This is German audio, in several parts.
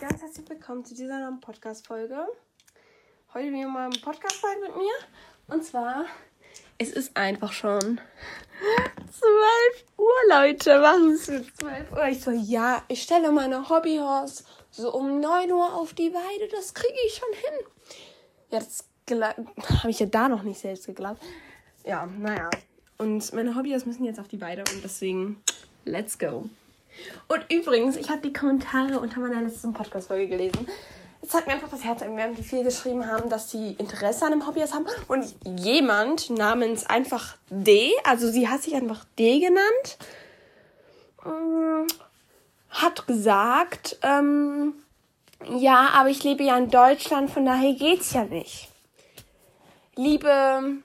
ganz herzlich willkommen zu dieser neuen Podcast-Folge. Heute wieder mal eine Podcast-Folge mit mir. Und zwar, es ist einfach schon 12 Uhr, Leute. Was ist es 12 Uhr? Ich so, ja, ich stelle meine Hobbyhorse so um 9 Uhr auf die Weide. Das kriege ich schon hin. Ja, habe ich ja da noch nicht selbst geglaubt. Ja, naja. Und meine Hobbys müssen jetzt auf die Weide und deswegen, let's go. Und übrigens, ich habe die Kommentare unter meiner letzten Podcast-Folge gelesen. Es hat mir einfach das Herz erwärmt, wie viele geschrieben haben, dass sie Interesse an dem Hobby haben. Und jemand namens einfach D, also sie hat sich einfach D genannt, ähm, hat gesagt, ähm, ja, aber ich lebe ja in Deutschland, von daher geht's ja nicht. Liebe,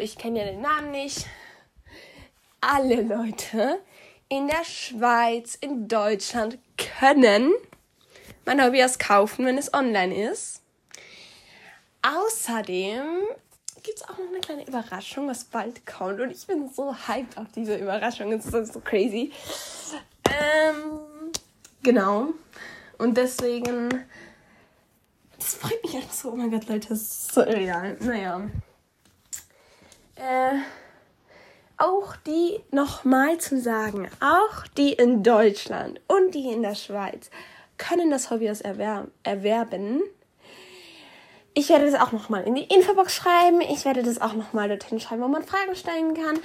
ich kenne ja den Namen nicht. Alle Leute, in der Schweiz, in Deutschland können mein Hobby erst kaufen, wenn es online ist. Außerdem gibt es auch noch eine kleine Überraschung, was bald kommt. Und ich bin so hyped auf diese Überraschung. Es ist so crazy. Ähm, genau. Und deswegen. Das freut mich einfach so. Oh mein Gott, Leute, das ist so real. Naja. Äh die nochmal zu sagen, auch die in Deutschland und die in der Schweiz können das Hobby erwer erwerben. Ich werde das auch nochmal in die Infobox schreiben. Ich werde das auch nochmal dorthin schreiben, wo man Fragen stellen kann.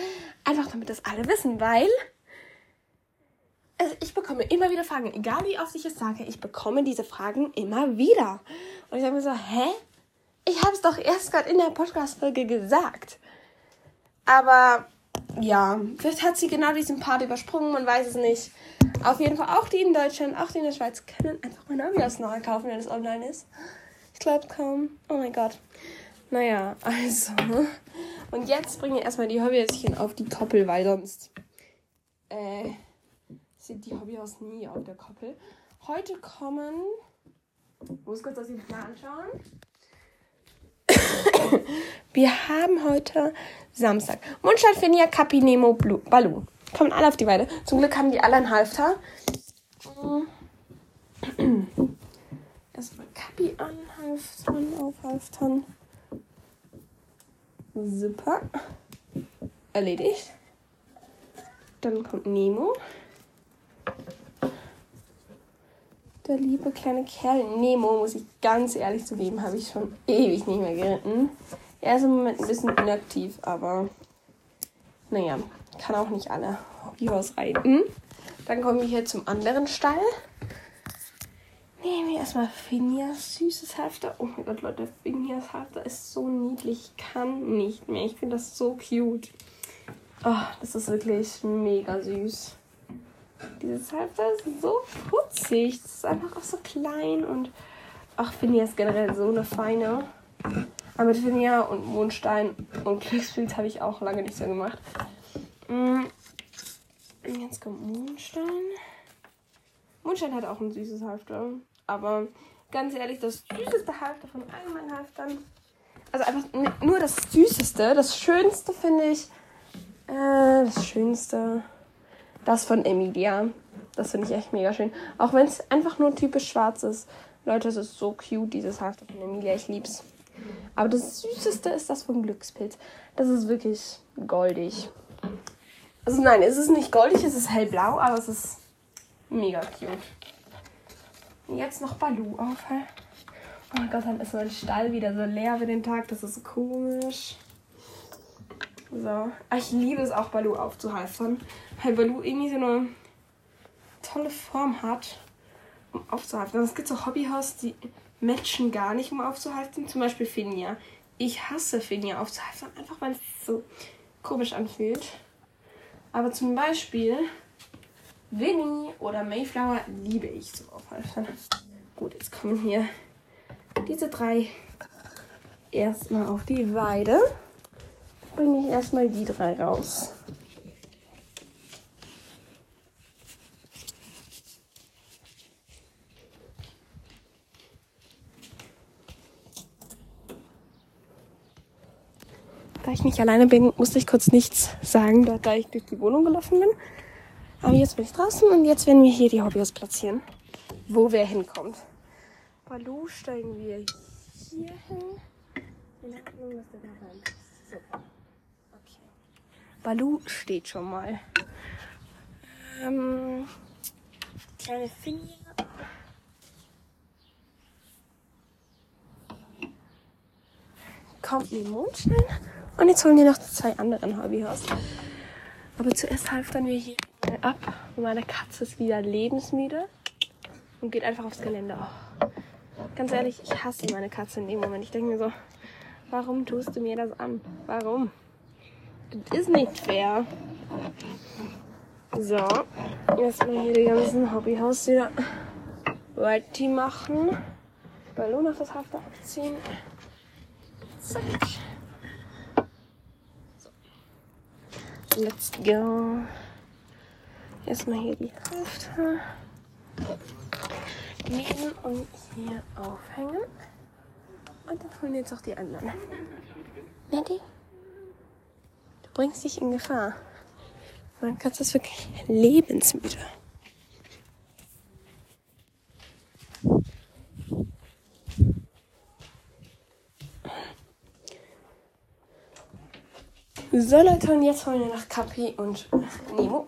Einfach damit das alle wissen, weil ich bekomme immer wieder Fragen. Egal wie oft ich es sage, ich bekomme diese Fragen immer wieder. Und ich sage mir so, hä? Ich habe es doch erst gerade in der Podcast-Folge gesagt. Aber ja, vielleicht hat sie genau diesen Part übersprungen, man weiß es nicht. Auf jeden Fall auch die in Deutschland, auch die in der Schweiz können einfach mal Navios nachher kaufen, wenn es online ist. Ich glaube kaum. Oh mein Gott. Naja, also. Und jetzt bringe ich erstmal die Hobbyhäuschen auf die Koppel, weil sonst äh, sind die Hobbyhaus nie auf der Koppel. Heute kommen. Ich muss kurz das mal anschauen. Wir haben heute Samstag. Mundstadt, Finja, Kapi, Nemo, Blue, Balu. Kommen alle auf die Weide. Zum Glück haben die alle ein Halfter. Erstmal Kapi anhalftern, aufhalftern. Super. Erledigt. Dann kommt Nemo. Der liebe kleine Kerl Nemo, muss ich ganz ehrlich zugeben, habe ich schon ewig nicht mehr geritten. Er ist im Moment ein bisschen inaktiv, aber naja, kann auch nicht alle Hobbyhorse reiten. Dann kommen wir hier zum anderen Stall. Nehmen wir erstmal Phineas süßes Halfter. Oh mein Gott, Leute, Phineas Halfter ist so niedlich. Ich kann nicht mehr. Ich finde das so cute. Oh, das ist wirklich mega süß. Dieses Halfter ist so putzig. Das ist einfach auch so klein und ach, Phineas generell so eine feine. Aber mit Finja und Mondstein und Glückspilz habe ich auch lange nicht so gemacht. Mm. Jetzt kommt Mondstein. Mondstein hat auch ein süßes Halfter. Aber ganz ehrlich, das süßeste Halfter von allen meinen Halftern. Also einfach nur das süßeste. Das schönste finde ich. Äh, das schönste. Das von Emilia. Das finde ich echt mega schön. Auch wenn es einfach nur typisch schwarz ist. Leute, es ist so cute, dieses Halfter von Emilia. Ich lieb's. Aber das Süßeste ist das vom Glückspilz. Das ist wirklich goldig. Also nein, es ist nicht goldig, es ist hellblau, aber es ist mega cute. Jetzt noch Balu auf. Oh mein Gott, dann ist mein Stall wieder so leer für den Tag. Das ist komisch. So. Ah, ich liebe es auch, Balu aufzuhalten. Weil Balu irgendwie so eine tolle Form hat, um aufzuhalten. Es gibt so Hobbyhaus, die matchen gar nicht, um aufzuhalten. Zum Beispiel Finja. Ich hasse Finja aufzuhalten, einfach weil es so komisch anfühlt. Aber zum Beispiel Winnie oder Mayflower liebe ich zum Aufhalten. Gut, jetzt kommen hier diese drei erstmal auf die Weide. Bringe ich erstmal die drei raus. Da ich nicht alleine bin, musste ich kurz nichts sagen, da ich durch die Wohnung gelaufen bin. Aber jetzt bin ich draußen und jetzt werden wir hier die Hobbys platzieren, wo wer hinkommt. Balu steigen wir hier hin. In der Hoffnung, dass da rein. Okay. Balu steht schon mal. Ähm, kleine Finja. Kommt den Mondstein. Und jetzt holen wir noch zwei anderen Hobbyhaus. Aber zuerst halftern wir hier ab. Meine Katze ist wieder lebensmüde und geht einfach aufs Gelände. Oh. Ganz ehrlich, ich hasse meine Katze in dem Moment. Ich denke mir so, warum tust du mir das an? Warum? Das ist nicht fair. So, erstmal hier die ganzen Hobbyhaus wieder Whitey machen. Ballon auf das Hafter abziehen. Zack. So. Let's go. Erstmal hier die Hälfte nehmen und hier aufhängen. Und dann holen jetzt auch die anderen. Du bringst dich in Gefahr. Mein Katze ist wirklich lebensmüde. So Leute, und jetzt holen wir nach Kapi und Nemo.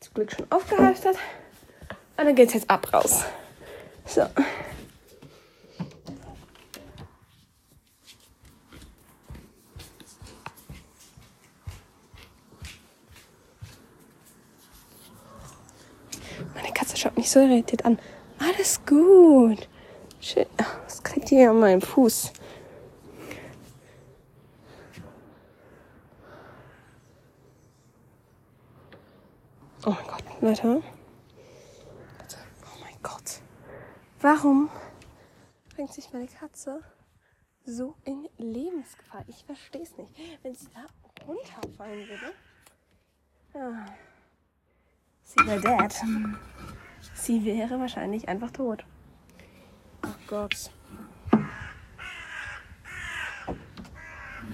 Zum Glück schon aufgehalftert. Und dann geht's jetzt ab raus. So. Meine Katze schaut mich so irritiert an. Alles gut. Shit. Was kriegt ihr an meinem Fuß? Oh mein Gott, Leute. Oh mein Gott. Warum bringt sich meine Katze so in Lebensgefahr? Ich verstehe es nicht. Wenn sie da runterfallen würde. Ja. Sie wäre dead. Sie wäre wahrscheinlich einfach tot. Oh Gott.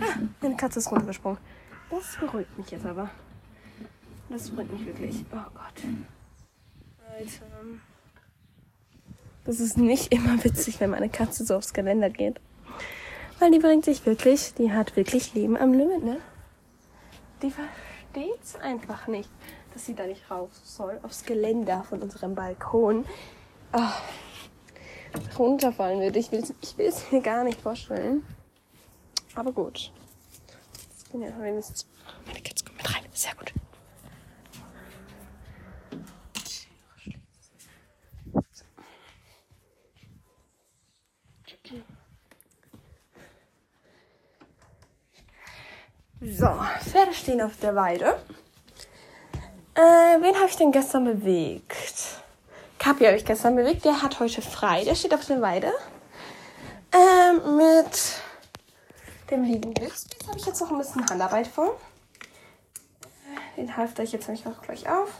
Ah, meine Katze ist runtergesprungen. Das beruhigt mich jetzt aber. Das bringt mich wirklich. Oh Gott. Alter. Das ist nicht immer witzig, wenn meine Katze so aufs Geländer geht. Weil die bringt sich wirklich, die hat wirklich Leben am Limit, ne? Die versteht's einfach nicht, dass sie da nicht rauf soll, aufs Geländer von unserem Balkon. Oh, runterfallen würde. Ich will ich es mir gar nicht vorstellen. Aber gut. Jetzt bin ja wenigstens. Meine Katze kommt mit rein. Sehr gut. So, Pferde stehen auf der Weide. Äh, wen habe ich denn gestern bewegt? Kapi habe ich gestern bewegt. Der hat heute frei. Der steht auf der Weide. Ähm, mit dem lieben Glückspilz habe ich jetzt noch ein bisschen Handarbeit vor. Den halfter ich jetzt nämlich auch gleich auf.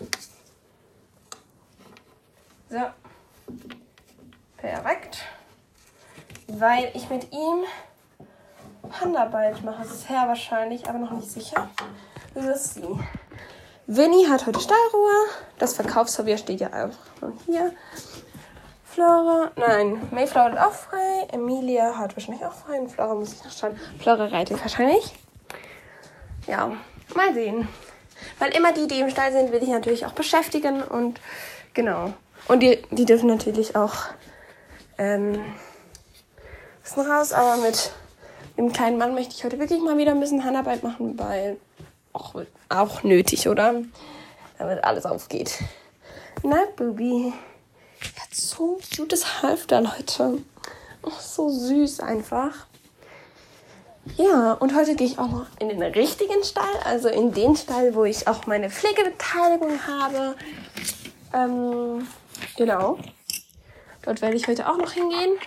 So. Perfekt. Weil ich mit ihm Handarbeit mache. Sehr wahrscheinlich, aber noch nicht sicher. Das ist sie. Winnie hat heute Stallruhe. Das Verkaufsverwehr steht ja auch hier. Flora, nein, Mayflower hat auch frei. Emilia hat wahrscheinlich auch frei. Und Flora muss ich noch schauen. Flora reitet wahrscheinlich. Ja, mal sehen. Weil immer die, die im Stall sind, will ich natürlich auch beschäftigen. Und genau. Und die, die dürfen natürlich auch ähm, bisschen raus, aber mit dem kleinen Mann möchte ich heute wirklich mal wieder ein bisschen Handarbeit machen, weil auch, auch nötig, oder? Damit alles aufgeht. Na, Bubi. Hat so ein cutes Halfter, Leute. Oh, so süß einfach. Ja, und heute gehe ich auch noch in den richtigen Stall, also in den Stall, wo ich auch meine Pflegebeteiligung habe. Ähm, genau. Dort werde ich heute auch noch hingehen.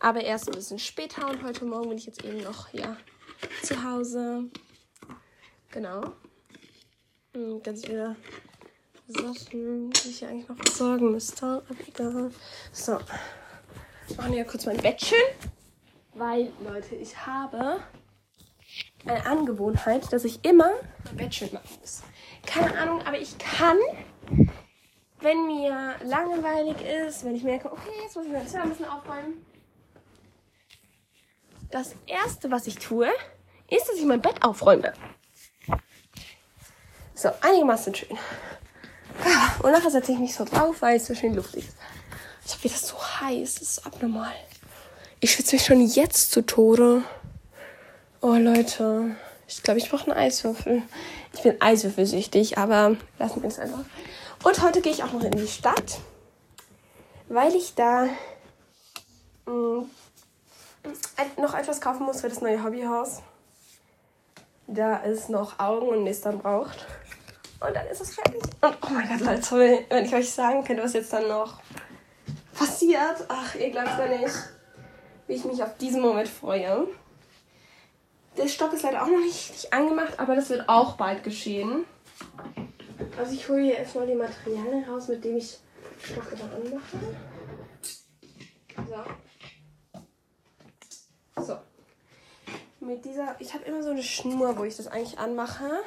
Aber erst ein bisschen später und heute Morgen bin ich jetzt eben noch hier zu Hause. Genau. Hm, ganz viele Sachen, die ich eigentlich noch besorgen müsste. Aber. So. Machen wir ja kurz mein Bett schön. Weil, Leute, ich habe eine Angewohnheit, dass ich immer mein Bett schön machen muss. Keine Ahnung, aber ich kann wenn mir langweilig ist, wenn ich merke, okay, jetzt muss ich mein Zimmer ein bisschen aufräumen. Das erste, was ich tue, ist, dass ich mein Bett aufräume. So, einigermaßen schön. Und nachher setze ich mich so drauf, weil es so schön luftig ist. Ich habe wieder so heiß, das ist abnormal. Ich schwitze mich schon jetzt zu Tode. Oh Leute, ich glaube, ich brauche einen Eiswürfel. Ich bin eiswürfelsüchtig, aber lassen wir es einfach. Und heute gehe ich auch noch in die Stadt, weil ich da mh, mm, noch etwas kaufen muss für das neue Hobbyhaus. Da es noch Augen und Nistern braucht. Und dann ist es fertig. Und oh mein Gott, Leute, wenn ich euch sagen könnte, was jetzt dann noch passiert. Ach, ihr glaubt ja nicht, wie ich mich auf diesen Moment freue. Der Stock ist leider auch noch nicht richtig angemacht, aber das wird auch bald geschehen. Also ich hole hier erstmal die Materialien raus, mit denen ich Stocke dann anmache. So. So. Mit dieser, ich habe immer so eine Schnur, wo ich das eigentlich anmache.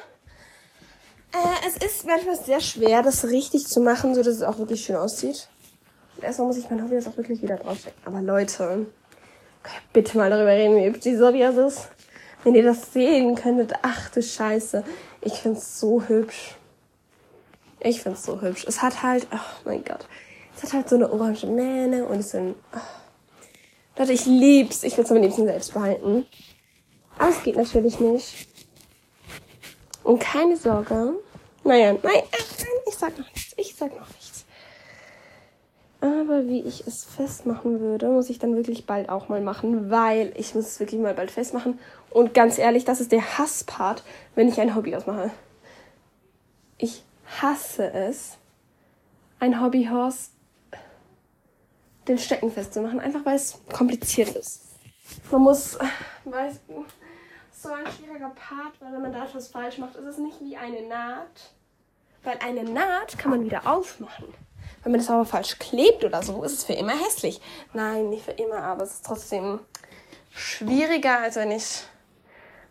Äh, es ist manchmal sehr schwer, das richtig zu machen, so dass es auch wirklich schön aussieht. Und erstmal muss ich mein Hobby jetzt auch wirklich wieder draufstecken. Aber Leute, bitte mal darüber reden, wie hübsch die Hobby ist. Wenn ihr das sehen könntet, ach du Scheiße. Ich find's so hübsch. Ich find's so hübsch. Es hat halt, oh mein Gott. Es hat halt so eine orange Mähne und es sind, oh. Leute, ich lieb's. Ich will's am liebsten selbst behalten. Aber es geht natürlich nicht. Und keine Sorge. Naja, nein, nein, ich sag noch nichts. Ich sag noch nichts. Aber wie ich es festmachen würde, muss ich dann wirklich bald auch mal machen, weil ich muss es wirklich mal bald festmachen. Und ganz ehrlich, das ist der Hasspart, wenn ich ein Hobby ausmache. Ich hasse es, ein Hobbyhorse den Stecken festzumachen, einfach weil es kompliziert ist. Man muss, weiß, so ein schwieriger Part, weil wenn man da etwas falsch macht, ist es nicht wie eine Naht. Weil eine Naht kann man wieder aufmachen. Wenn man das aber falsch klebt oder so, ist es für immer hässlich. Nein, nicht für immer, aber es ist trotzdem schwieriger, als wenn ich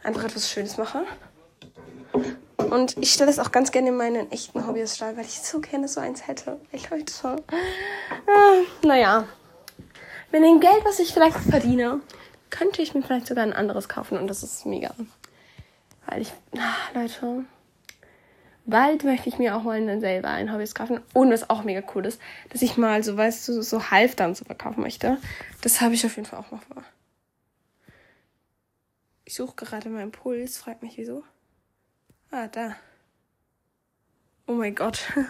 einfach etwas Schönes mache. Und ich stelle es auch ganz gerne in meinen echten Hobbys statt, weil ich so gerne so eins hätte. Ich Leute. Ah, naja. Mit dem Geld, was ich vielleicht verdiene, könnte ich mir vielleicht sogar ein anderes kaufen und das ist mega. Weil ich, ach, Leute, bald möchte ich mir auch mal selber ein Hobby kaufen. Und was auch mega cool ist, dass ich mal so, weißt du, so Halftern so verkaufen möchte. Das habe ich auf jeden Fall auch mal vor. Ich suche gerade meinen Puls, fragt mich wieso. Ah, da. Oh mein Gott.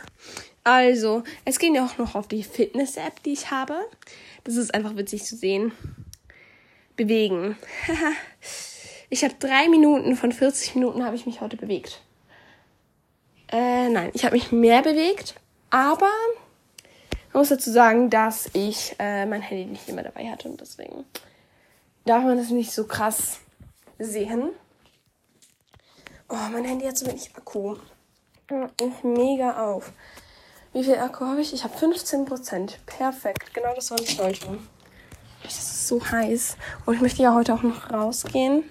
Also, es ging ja auch noch auf die Fitness-App, die ich habe. Das ist einfach witzig zu sehen bewegen. ich habe drei Minuten von 40 Minuten habe ich mich heute bewegt. Äh, nein, ich habe mich mehr bewegt, aber man muss dazu sagen, dass ich äh, mein Handy nicht immer dabei hatte und deswegen darf man das nicht so krass sehen. Oh, mein Handy hat so wenig Akku. Ich mega auf. Wie viel Akku habe ich? Ich habe 15%. Perfekt. Genau das, was ich wollte. Es ist so heiß. Und ich möchte ja heute auch noch rausgehen.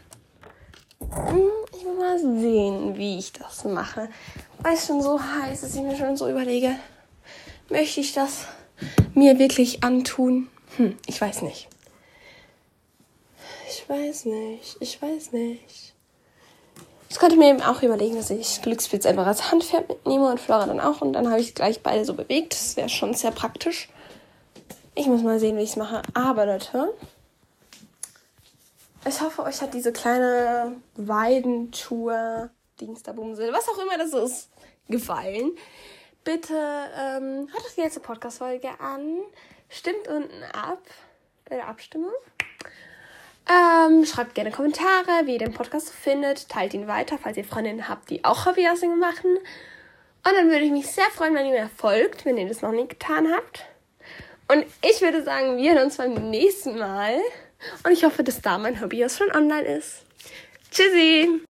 Hm, ich will mal sehen, wie ich das mache. Weil es schon so heiß ist, ich mir schon so überlege, möchte ich das mir wirklich antun? Hm, ich weiß nicht. Ich weiß nicht. Ich weiß nicht. Das könnte mir eben auch überlegen, dass ich Glückspilz einfach als Handpferd mitnehme und Flora dann auch. Und dann habe ich gleich beide so bewegt. Das wäre schon sehr praktisch. Ich muss mal sehen, wie ich es mache. Aber Leute, ich hoffe, euch hat diese kleine Weidentour, Dingsterbumsel, was auch immer das ist, gefallen. Bitte ähm, hört euch die letzte Podcast-Folge an. Stimmt unten ab bei der Abstimmung. Ähm, schreibt gerne Kommentare, wie ihr den Podcast findet. Teilt ihn weiter, falls ihr Freundinnen habt, die auch Hobbyhousing machen. Und dann würde ich mich sehr freuen, wenn ihr mir folgt, wenn ihr das noch nicht getan habt. Und ich würde sagen, wir hören uns beim nächsten Mal. Und ich hoffe, dass da mein Hobby schon online ist. Tschüssi!